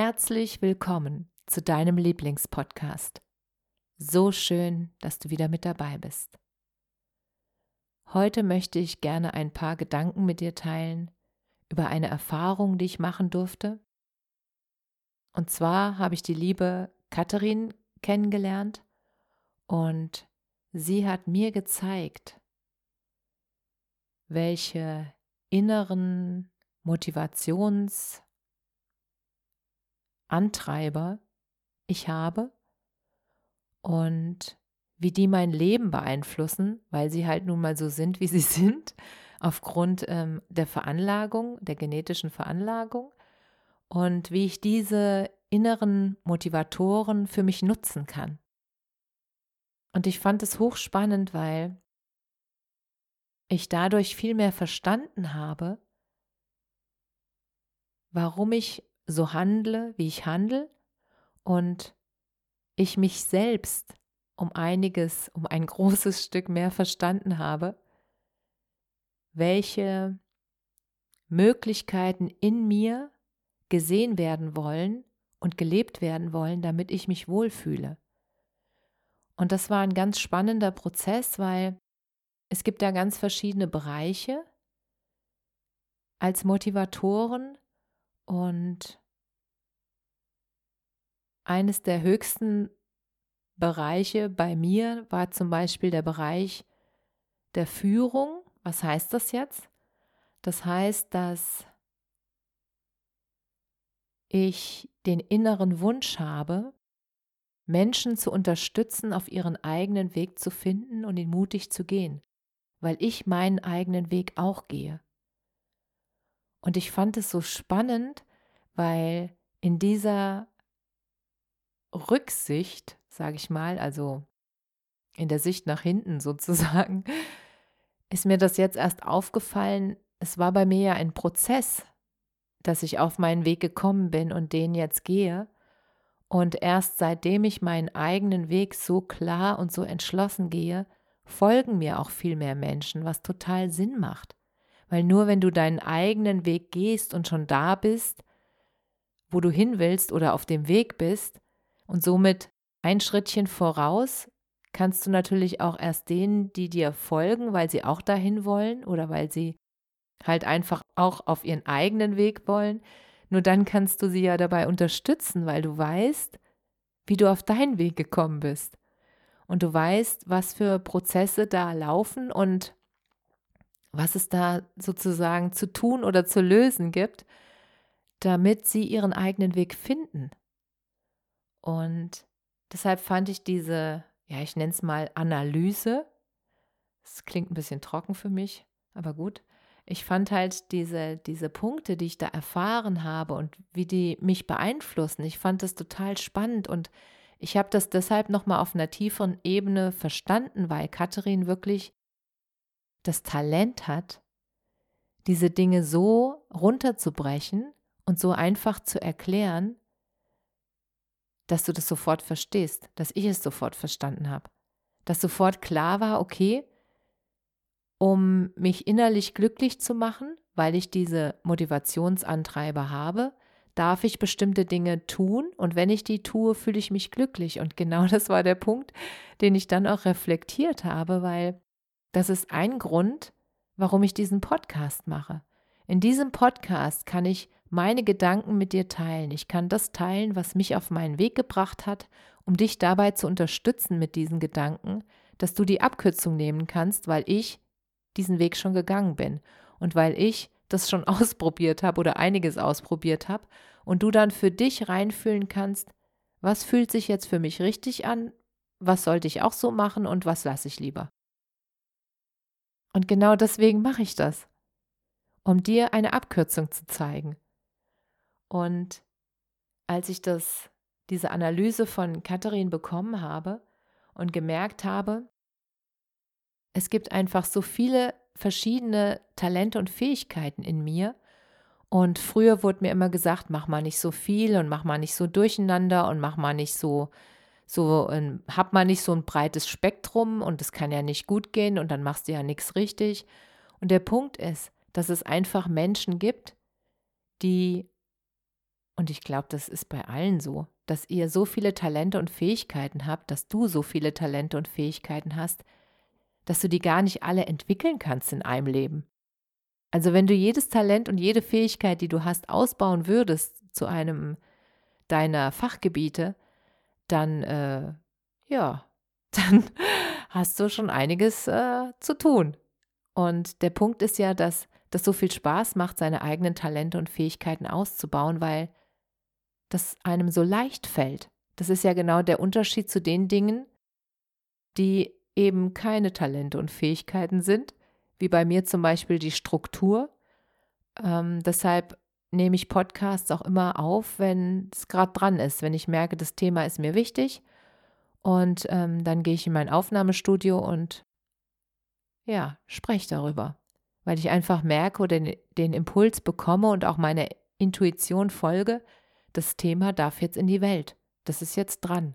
Herzlich willkommen zu deinem Lieblingspodcast. So schön, dass du wieder mit dabei bist. Heute möchte ich gerne ein paar Gedanken mit dir teilen über eine Erfahrung, die ich machen durfte. Und zwar habe ich die liebe Katharin kennengelernt und sie hat mir gezeigt, welche inneren Motivations- Antreiber ich habe und wie die mein Leben beeinflussen, weil sie halt nun mal so sind, wie sie sind, aufgrund ähm, der Veranlagung, der genetischen Veranlagung und wie ich diese inneren Motivatoren für mich nutzen kann. Und ich fand es hochspannend, weil ich dadurch viel mehr verstanden habe, warum ich so handle, wie ich handle und ich mich selbst um einiges, um ein großes Stück mehr verstanden habe, welche Möglichkeiten in mir gesehen werden wollen und gelebt werden wollen, damit ich mich wohlfühle. Und das war ein ganz spannender Prozess, weil es gibt da ganz verschiedene Bereiche als Motivatoren und eines der höchsten Bereiche bei mir war zum Beispiel der Bereich der Führung. Was heißt das jetzt? Das heißt, dass ich den inneren Wunsch habe, Menschen zu unterstützen, auf ihren eigenen Weg zu finden und ihn mutig zu gehen, weil ich meinen eigenen Weg auch gehe. Und ich fand es so spannend, weil in dieser Rücksicht, sage ich mal, also in der Sicht nach hinten sozusagen, ist mir das jetzt erst aufgefallen. Es war bei mir ja ein Prozess, dass ich auf meinen Weg gekommen bin und den jetzt gehe. Und erst seitdem ich meinen eigenen Weg so klar und so entschlossen gehe, folgen mir auch viel mehr Menschen, was total Sinn macht. Weil nur wenn du deinen eigenen Weg gehst und schon da bist, wo du hin willst oder auf dem Weg bist und somit ein Schrittchen voraus, kannst du natürlich auch erst denen, die dir folgen, weil sie auch dahin wollen oder weil sie halt einfach auch auf ihren eigenen Weg wollen, nur dann kannst du sie ja dabei unterstützen, weil du weißt, wie du auf deinen Weg gekommen bist. Und du weißt, was für Prozesse da laufen und was es da sozusagen zu tun oder zu lösen gibt, damit sie ihren eigenen Weg finden. Und deshalb fand ich diese, ja, ich nenne es mal Analyse, das klingt ein bisschen trocken für mich, aber gut. Ich fand halt diese, diese Punkte, die ich da erfahren habe und wie die mich beeinflussen, ich fand das total spannend und ich habe das deshalb nochmal auf einer tieferen Ebene verstanden, weil Katharin wirklich das Talent hat, diese Dinge so runterzubrechen und so einfach zu erklären, dass du das sofort verstehst, dass ich es sofort verstanden habe, dass sofort klar war, okay, um mich innerlich glücklich zu machen, weil ich diese Motivationsantreiber habe, darf ich bestimmte Dinge tun und wenn ich die tue, fühle ich mich glücklich. Und genau das war der Punkt, den ich dann auch reflektiert habe, weil das ist ein Grund, warum ich diesen Podcast mache. In diesem Podcast kann ich meine Gedanken mit dir teilen. Ich kann das teilen, was mich auf meinen Weg gebracht hat, um dich dabei zu unterstützen mit diesen Gedanken, dass du die Abkürzung nehmen kannst, weil ich diesen Weg schon gegangen bin und weil ich das schon ausprobiert habe oder einiges ausprobiert habe und du dann für dich reinfühlen kannst, Was fühlt sich jetzt für mich richtig an? Was sollte ich auch so machen und was lasse ich lieber? Und genau deswegen mache ich das, um dir eine Abkürzung zu zeigen. Und als ich das, diese Analyse von Katharin bekommen habe und gemerkt habe, es gibt einfach so viele verschiedene Talente und Fähigkeiten in mir. Und früher wurde mir immer gesagt, mach mal nicht so viel und mach mal nicht so durcheinander und mach mal nicht so, so, hab mal nicht so ein breites Spektrum und es kann ja nicht gut gehen und dann machst du ja nichts richtig. Und der Punkt ist, dass es einfach Menschen gibt, die, und ich glaube, das ist bei allen so, dass ihr so viele Talente und Fähigkeiten habt, dass du so viele Talente und Fähigkeiten hast, dass du die gar nicht alle entwickeln kannst in einem Leben. Also wenn du jedes Talent und jede Fähigkeit, die du hast, ausbauen würdest zu einem deiner Fachgebiete, dann äh, ja, dann hast du schon einiges äh, zu tun. Und der Punkt ist ja, dass das so viel Spaß macht, seine eigenen Talente und Fähigkeiten auszubauen, weil das einem so leicht fällt. Das ist ja genau der Unterschied zu den Dingen, die eben keine Talente und Fähigkeiten sind, wie bei mir zum Beispiel die Struktur. Ähm, deshalb nehme ich Podcasts auch immer auf, wenn es gerade dran ist, wenn ich merke, das Thema ist mir wichtig. Und ähm, dann gehe ich in mein Aufnahmestudio und ja, spreche darüber, weil ich einfach merke oder den, den Impuls bekomme und auch meine Intuition folge, das Thema darf jetzt in die Welt. Das ist jetzt dran.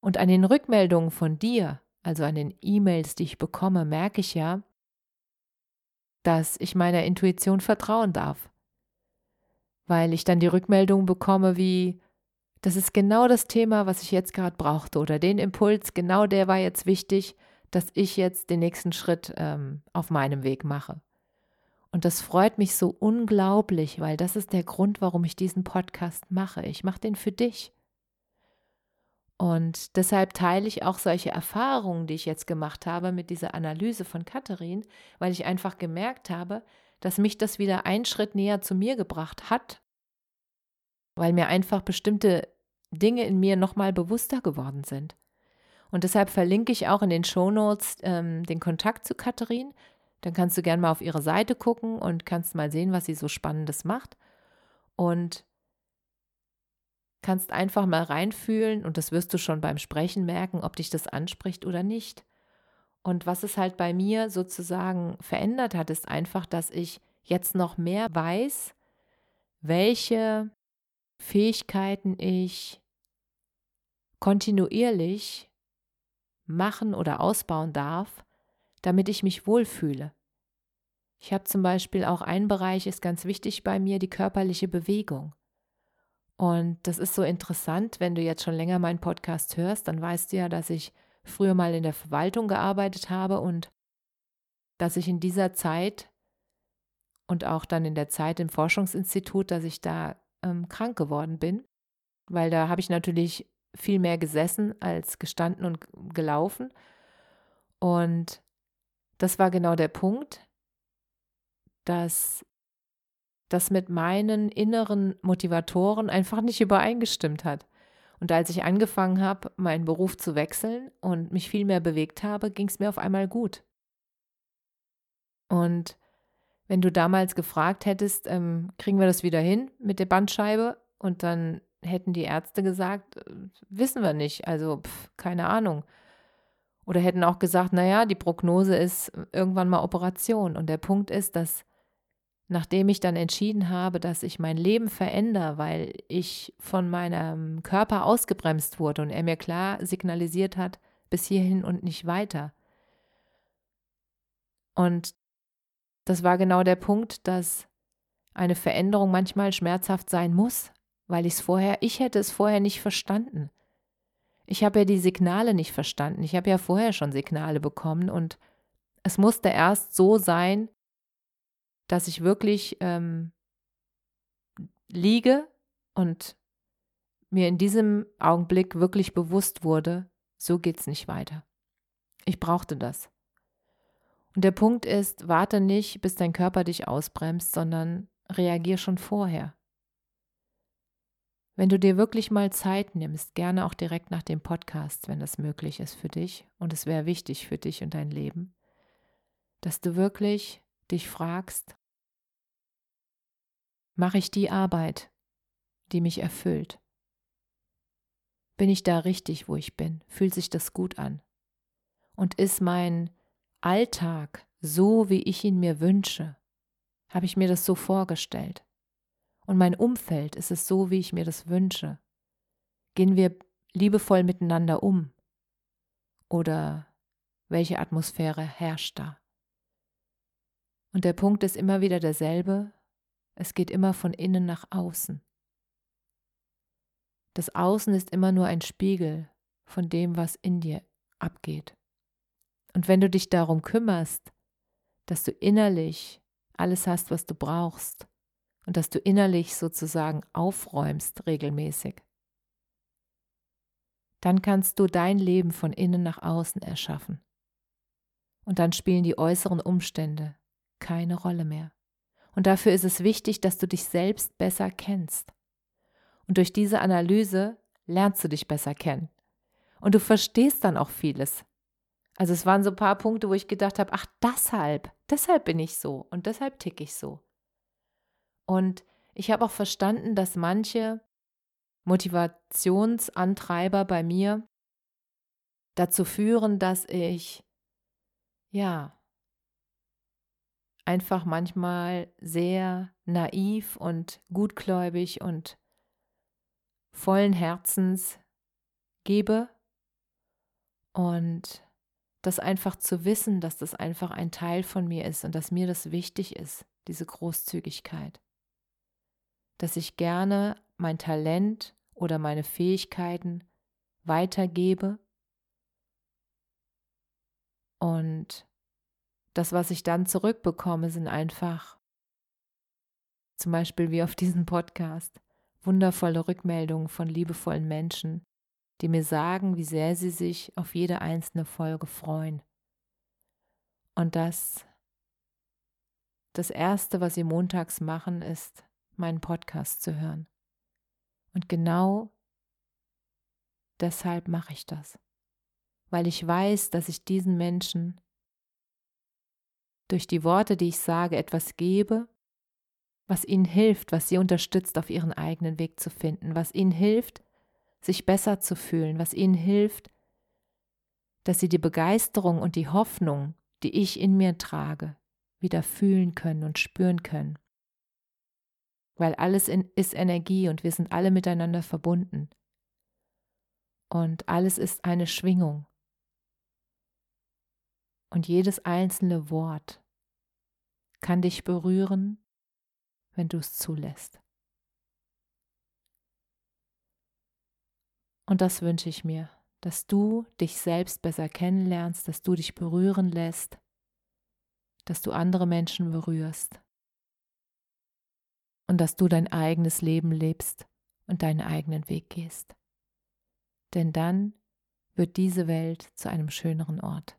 Und an den Rückmeldungen von dir, also an den E-Mails, die ich bekomme, merke ich ja, dass ich meiner Intuition vertrauen darf. Weil ich dann die Rückmeldung bekomme wie, das ist genau das Thema, was ich jetzt gerade brauchte oder den Impuls, genau der war jetzt wichtig, dass ich jetzt den nächsten Schritt ähm, auf meinem Weg mache. Und das freut mich so unglaublich, weil das ist der Grund, warum ich diesen Podcast mache. Ich mache den für dich. Und deshalb teile ich auch solche Erfahrungen, die ich jetzt gemacht habe mit dieser Analyse von Katharin, weil ich einfach gemerkt habe, dass mich das wieder einen Schritt näher zu mir gebracht hat, weil mir einfach bestimmte Dinge in mir nochmal bewusster geworden sind. Und deshalb verlinke ich auch in den Shownotes ähm, den Kontakt zu Katharin. Dann kannst du gerne mal auf ihre Seite gucken und kannst mal sehen, was sie so Spannendes macht. Und kannst einfach mal reinfühlen und das wirst du schon beim Sprechen merken, ob dich das anspricht oder nicht. Und was es halt bei mir sozusagen verändert hat, ist einfach, dass ich jetzt noch mehr weiß, welche Fähigkeiten ich kontinuierlich machen oder ausbauen darf, damit ich mich wohlfühle. Ich habe zum Beispiel auch ein Bereich, ist ganz wichtig bei mir, die körperliche Bewegung. Und das ist so interessant, wenn du jetzt schon länger meinen Podcast hörst, dann weißt du ja, dass ich früher mal in der Verwaltung gearbeitet habe und dass ich in dieser Zeit und auch dann in der Zeit im Forschungsinstitut, dass ich da ähm, krank geworden bin, weil da habe ich natürlich viel mehr gesessen als gestanden und gelaufen. Und das war genau der Punkt, dass das mit meinen inneren Motivatoren einfach nicht übereingestimmt hat. Und als ich angefangen habe, meinen Beruf zu wechseln und mich viel mehr bewegt habe, ging es mir auf einmal gut. Und wenn du damals gefragt hättest, ähm, kriegen wir das wieder hin mit der Bandscheibe? Und dann hätten die Ärzte gesagt, äh, wissen wir nicht, also pf, keine Ahnung. Oder hätten auch gesagt, naja, die Prognose ist irgendwann mal Operation. Und der Punkt ist, dass nachdem ich dann entschieden habe, dass ich mein Leben verändere, weil ich von meinem Körper ausgebremst wurde und er mir klar signalisiert hat, bis hierhin und nicht weiter. Und das war genau der Punkt, dass eine Veränderung manchmal schmerzhaft sein muss, weil ich es vorher, ich hätte es vorher nicht verstanden. Ich habe ja die Signale nicht verstanden. Ich habe ja vorher schon Signale bekommen und es musste erst so sein, dass ich wirklich ähm, liege und mir in diesem Augenblick wirklich bewusst wurde, so geht es nicht weiter. Ich brauchte das. Und der Punkt ist, warte nicht, bis dein Körper dich ausbremst, sondern reagier schon vorher. wenn du dir wirklich mal Zeit nimmst, gerne auch direkt nach dem Podcast, wenn das möglich ist für dich und es wäre wichtig für dich und dein Leben, dass du wirklich dich fragst, mache ich die Arbeit, die mich erfüllt? Bin ich da richtig, wo ich bin? Fühlt sich das gut an? Und ist mein Alltag so, wie ich ihn mir wünsche? Habe ich mir das so vorgestellt? Und mein Umfeld, ist es so, wie ich mir das wünsche? Gehen wir liebevoll miteinander um? Oder welche Atmosphäre herrscht da? Und der Punkt ist immer wieder derselbe, es geht immer von innen nach außen. Das Außen ist immer nur ein Spiegel von dem, was in dir abgeht. Und wenn du dich darum kümmerst, dass du innerlich alles hast, was du brauchst und dass du innerlich sozusagen aufräumst regelmäßig, dann kannst du dein Leben von innen nach außen erschaffen. Und dann spielen die äußeren Umstände keine Rolle mehr. Und dafür ist es wichtig, dass du dich selbst besser kennst. Und durch diese Analyse lernst du dich besser kennen. Und du verstehst dann auch vieles. Also es waren so ein paar Punkte, wo ich gedacht habe, ach deshalb, deshalb bin ich so und deshalb ticke ich so. Und ich habe auch verstanden, dass manche Motivationsantreiber bei mir dazu führen, dass ich ja einfach manchmal sehr naiv und gutgläubig und vollen Herzens gebe und das einfach zu wissen, dass das einfach ein Teil von mir ist und dass mir das wichtig ist, diese Großzügigkeit. Dass ich gerne mein Talent oder meine Fähigkeiten weitergebe und das, was ich dann zurückbekomme, sind einfach zum Beispiel wie auf diesem Podcast wundervolle Rückmeldungen von liebevollen Menschen, die mir sagen, wie sehr sie sich auf jede einzelne Folge freuen. Und das das Erste, was sie montags machen, ist, meinen Podcast zu hören. Und genau deshalb mache ich das, weil ich weiß, dass ich diesen Menschen durch die Worte, die ich sage, etwas gebe, was ihnen hilft, was sie unterstützt, auf ihren eigenen Weg zu finden, was ihnen hilft, sich besser zu fühlen, was ihnen hilft, dass sie die Begeisterung und die Hoffnung, die ich in mir trage, wieder fühlen können und spüren können. Weil alles in, ist Energie und wir sind alle miteinander verbunden. Und alles ist eine Schwingung. Und jedes einzelne Wort kann dich berühren, wenn du es zulässt. Und das wünsche ich mir, dass du dich selbst besser kennenlernst, dass du dich berühren lässt, dass du andere Menschen berührst und dass du dein eigenes Leben lebst und deinen eigenen Weg gehst. Denn dann wird diese Welt zu einem schöneren Ort.